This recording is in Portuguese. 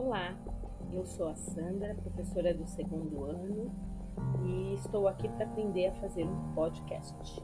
Olá, eu sou a Sandra, professora do segundo ano, e estou aqui para aprender a fazer um podcast.